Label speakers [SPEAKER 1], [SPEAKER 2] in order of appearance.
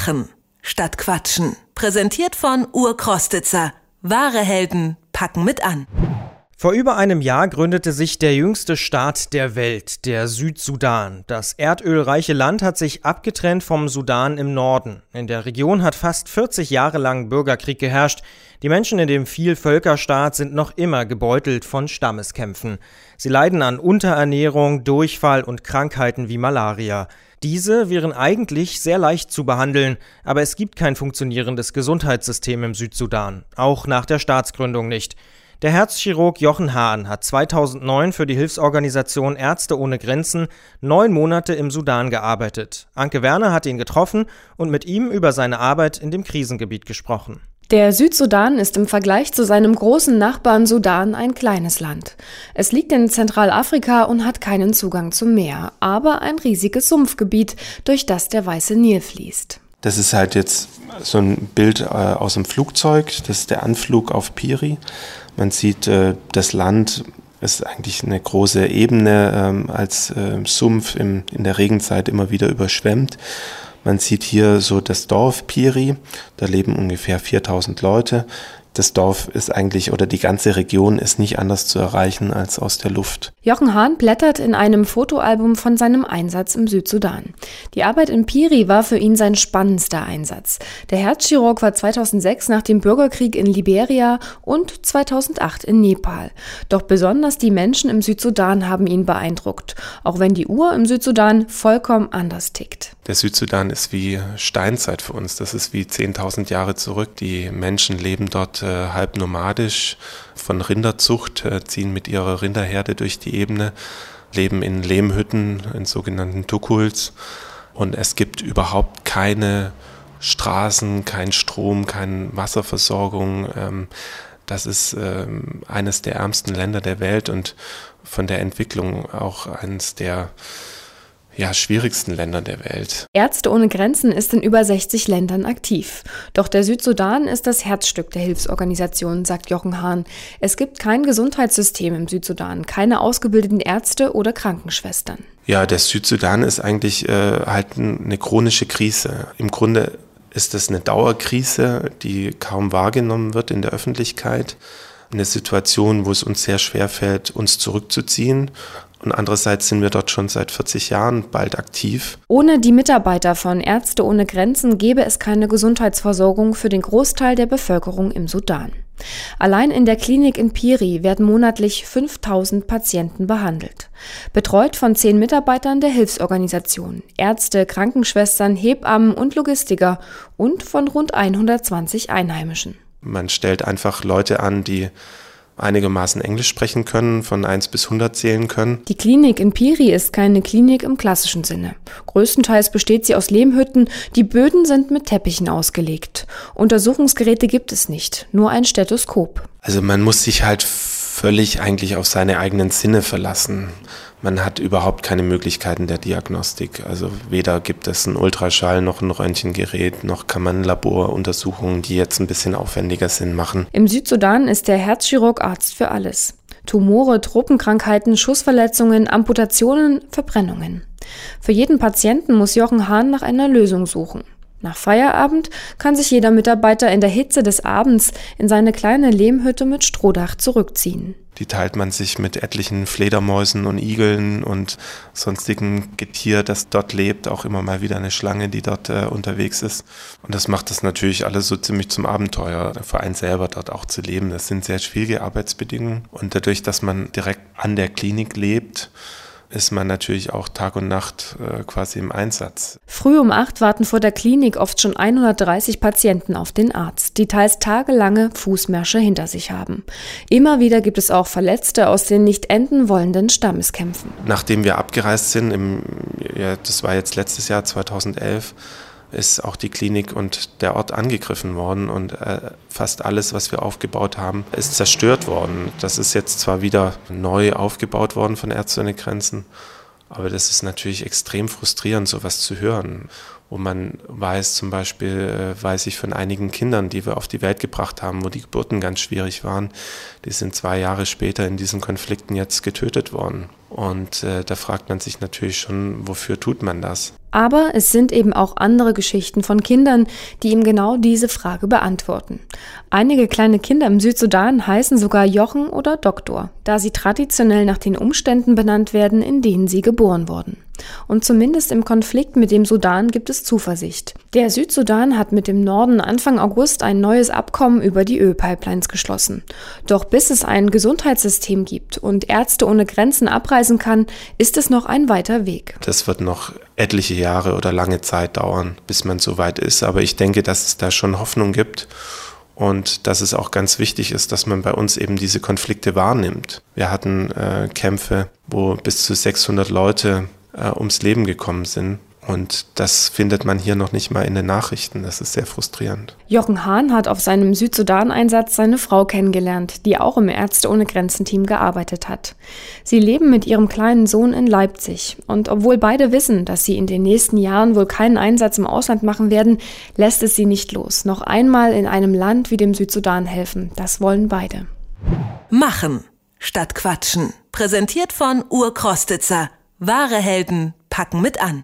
[SPEAKER 1] Machen statt Quatschen. Präsentiert von Urkrostitzer. Wahre Helden packen mit an.
[SPEAKER 2] Vor über einem Jahr gründete sich der jüngste Staat der Welt, der Südsudan. Das erdölreiche Land hat sich abgetrennt vom Sudan im Norden. In der Region hat fast 40 Jahre lang Bürgerkrieg geherrscht. Die Menschen in dem Vielvölkerstaat sind noch immer gebeutelt von Stammeskämpfen. Sie leiden an Unterernährung, Durchfall und Krankheiten wie Malaria. Diese wären eigentlich sehr leicht zu behandeln, aber es gibt kein funktionierendes Gesundheitssystem im Südsudan, auch nach der Staatsgründung nicht. Der Herzchirurg Jochen Hahn hat 2009 für die Hilfsorganisation Ärzte ohne Grenzen neun Monate im Sudan gearbeitet. Anke Werner hat ihn getroffen und mit ihm über seine Arbeit in dem Krisengebiet gesprochen.
[SPEAKER 3] Der Südsudan ist im Vergleich zu seinem großen Nachbarn Sudan ein kleines Land. Es liegt in Zentralafrika und hat keinen Zugang zum Meer, aber ein riesiges Sumpfgebiet, durch das der Weiße Nil fließt.
[SPEAKER 4] Das ist halt jetzt so ein Bild äh, aus dem Flugzeug. Das ist der Anflug auf Piri. Man sieht, äh, das Land ist eigentlich eine große Ebene ähm, als äh, Sumpf im, in der Regenzeit immer wieder überschwemmt. Man sieht hier so das Dorf Piri. Da leben ungefähr 4000 Leute das Dorf ist eigentlich oder die ganze Region ist nicht anders zu erreichen als aus der Luft.
[SPEAKER 3] Jochen Hahn blättert in einem Fotoalbum von seinem Einsatz im Südsudan. Die Arbeit in Piri war für ihn sein spannendster Einsatz. Der Herzchirurg war 2006 nach dem Bürgerkrieg in Liberia und 2008 in Nepal. Doch besonders die Menschen im Südsudan haben ihn beeindruckt, auch wenn die Uhr im Südsudan vollkommen anders tickt.
[SPEAKER 4] Der Südsudan ist wie Steinzeit für uns. Das ist wie 10.000 Jahre zurück. Die Menschen leben dort äh, halb nomadisch von Rinderzucht, äh, ziehen mit ihrer Rinderherde durch die Ebene, leben in Lehmhütten, in sogenannten Tukuls. Und es gibt überhaupt keine Straßen, kein Strom, keine Wasserversorgung. Ähm, das ist ähm, eines der ärmsten Länder der Welt und von der Entwicklung auch eines der ja, schwierigsten Ländern der Welt.
[SPEAKER 3] Ärzte ohne Grenzen ist in über 60 Ländern aktiv. Doch der Südsudan ist das Herzstück der Hilfsorganisation, sagt Jochen Hahn. Es gibt kein Gesundheitssystem im Südsudan, keine ausgebildeten Ärzte oder Krankenschwestern.
[SPEAKER 4] Ja, der Südsudan ist eigentlich äh, halt eine chronische Krise. Im Grunde ist es eine Dauerkrise, die kaum wahrgenommen wird in der Öffentlichkeit. Eine Situation, wo es uns sehr schwer fällt, uns zurückzuziehen und andererseits sind wir dort schon seit 40 Jahren bald aktiv.
[SPEAKER 3] Ohne die Mitarbeiter von Ärzte ohne Grenzen gäbe es keine Gesundheitsversorgung für den Großteil der Bevölkerung im Sudan. Allein in der Klinik in Piri werden monatlich 5000 Patienten behandelt. Betreut von zehn Mitarbeitern der Hilfsorganisation, Ärzte, Krankenschwestern, Hebammen und Logistiker und von rund 120 Einheimischen.
[SPEAKER 4] Man stellt einfach Leute an, die einigermaßen Englisch sprechen können, von 1 bis 100 zählen können.
[SPEAKER 3] Die Klinik in Piri ist keine Klinik im klassischen Sinne. Größtenteils besteht sie aus Lehmhütten, die Böden sind mit Teppichen ausgelegt. Untersuchungsgeräte gibt es nicht, nur ein Stethoskop.
[SPEAKER 4] Also man muss sich halt völlig eigentlich auf seine eigenen Sinne verlassen. Man hat überhaupt keine Möglichkeiten der Diagnostik. Also weder gibt es einen Ultraschall noch ein Röntgengerät, noch kann man Laboruntersuchungen, die jetzt ein bisschen aufwendiger sind, machen.
[SPEAKER 3] Im Südsudan ist der Herzchirurg Arzt für alles. Tumore, Tropenkrankheiten, Schussverletzungen, Amputationen, Verbrennungen. Für jeden Patienten muss Jochen Hahn nach einer Lösung suchen. Nach Feierabend kann sich jeder Mitarbeiter in der Hitze des Abends in seine kleine Lehmhütte mit Strohdach zurückziehen.
[SPEAKER 4] Die teilt man sich mit etlichen Fledermäusen und Igeln und sonstigen Getier, das dort lebt. Auch immer mal wieder eine Schlange, die dort äh, unterwegs ist. Und das macht das natürlich alles so ziemlich zum Abenteuer, für einen selber dort auch zu leben. Das sind sehr schwierige Arbeitsbedingungen. Und dadurch, dass man direkt an der Klinik lebt, ist man natürlich auch Tag und Nacht äh, quasi im Einsatz.
[SPEAKER 3] Früh um acht warten vor der Klinik oft schon 130 Patienten auf den Arzt, die teils tagelange Fußmärsche hinter sich haben. Immer wieder gibt es auch Verletzte aus den nicht enden wollenden Stammeskämpfen.
[SPEAKER 4] Nachdem wir abgereist sind, im, ja, das war jetzt letztes Jahr 2011, ist auch die Klinik und der Ort angegriffen worden und äh, fast alles, was wir aufgebaut haben, ist zerstört worden. Das ist jetzt zwar wieder neu aufgebaut worden von Ärzte ohne Grenzen, aber das ist natürlich extrem frustrierend, sowas zu hören. Wo man weiß, zum Beispiel äh, weiß ich von einigen Kindern, die wir auf die Welt gebracht haben, wo die Geburten ganz schwierig waren, die sind zwei Jahre später in diesen Konflikten jetzt getötet worden. Und äh, da fragt man sich natürlich schon, wofür tut man das?
[SPEAKER 3] Aber es sind eben auch andere Geschichten von Kindern, die ihm genau diese Frage beantworten. Einige kleine Kinder im Südsudan heißen sogar Jochen oder Doktor, da sie traditionell nach den Umständen benannt werden, in denen sie geboren wurden. Und zumindest im Konflikt mit dem Sudan gibt es Zuversicht. Der Südsudan hat mit dem Norden Anfang August ein neues Abkommen über die Ölpipelines geschlossen. Doch bis es ein Gesundheitssystem gibt und Ärzte ohne Grenzen abreisen kann, ist es noch ein weiter Weg.
[SPEAKER 4] Das wird noch etliche Jahre oder lange Zeit dauern, bis man so weit ist. Aber ich denke, dass es da schon Hoffnung gibt und dass es auch ganz wichtig ist, dass man bei uns eben diese Konflikte wahrnimmt. Wir hatten äh, Kämpfe, wo bis zu 600 Leute äh, ums Leben gekommen sind. Und das findet man hier noch nicht mal in den Nachrichten. Das ist sehr frustrierend.
[SPEAKER 3] Jochen Hahn hat auf seinem Südsudan-Einsatz seine Frau kennengelernt, die auch im Ärzte ohne Grenzen-Team gearbeitet hat. Sie leben mit ihrem kleinen Sohn in Leipzig. Und obwohl beide wissen, dass sie in den nächsten Jahren wohl keinen Einsatz im Ausland machen werden, lässt es sie nicht los. Noch einmal in einem Land wie dem Südsudan helfen. Das wollen beide.
[SPEAKER 1] Machen statt Quatschen. Präsentiert von Urkrostitzer. Wahre Helden packen mit an.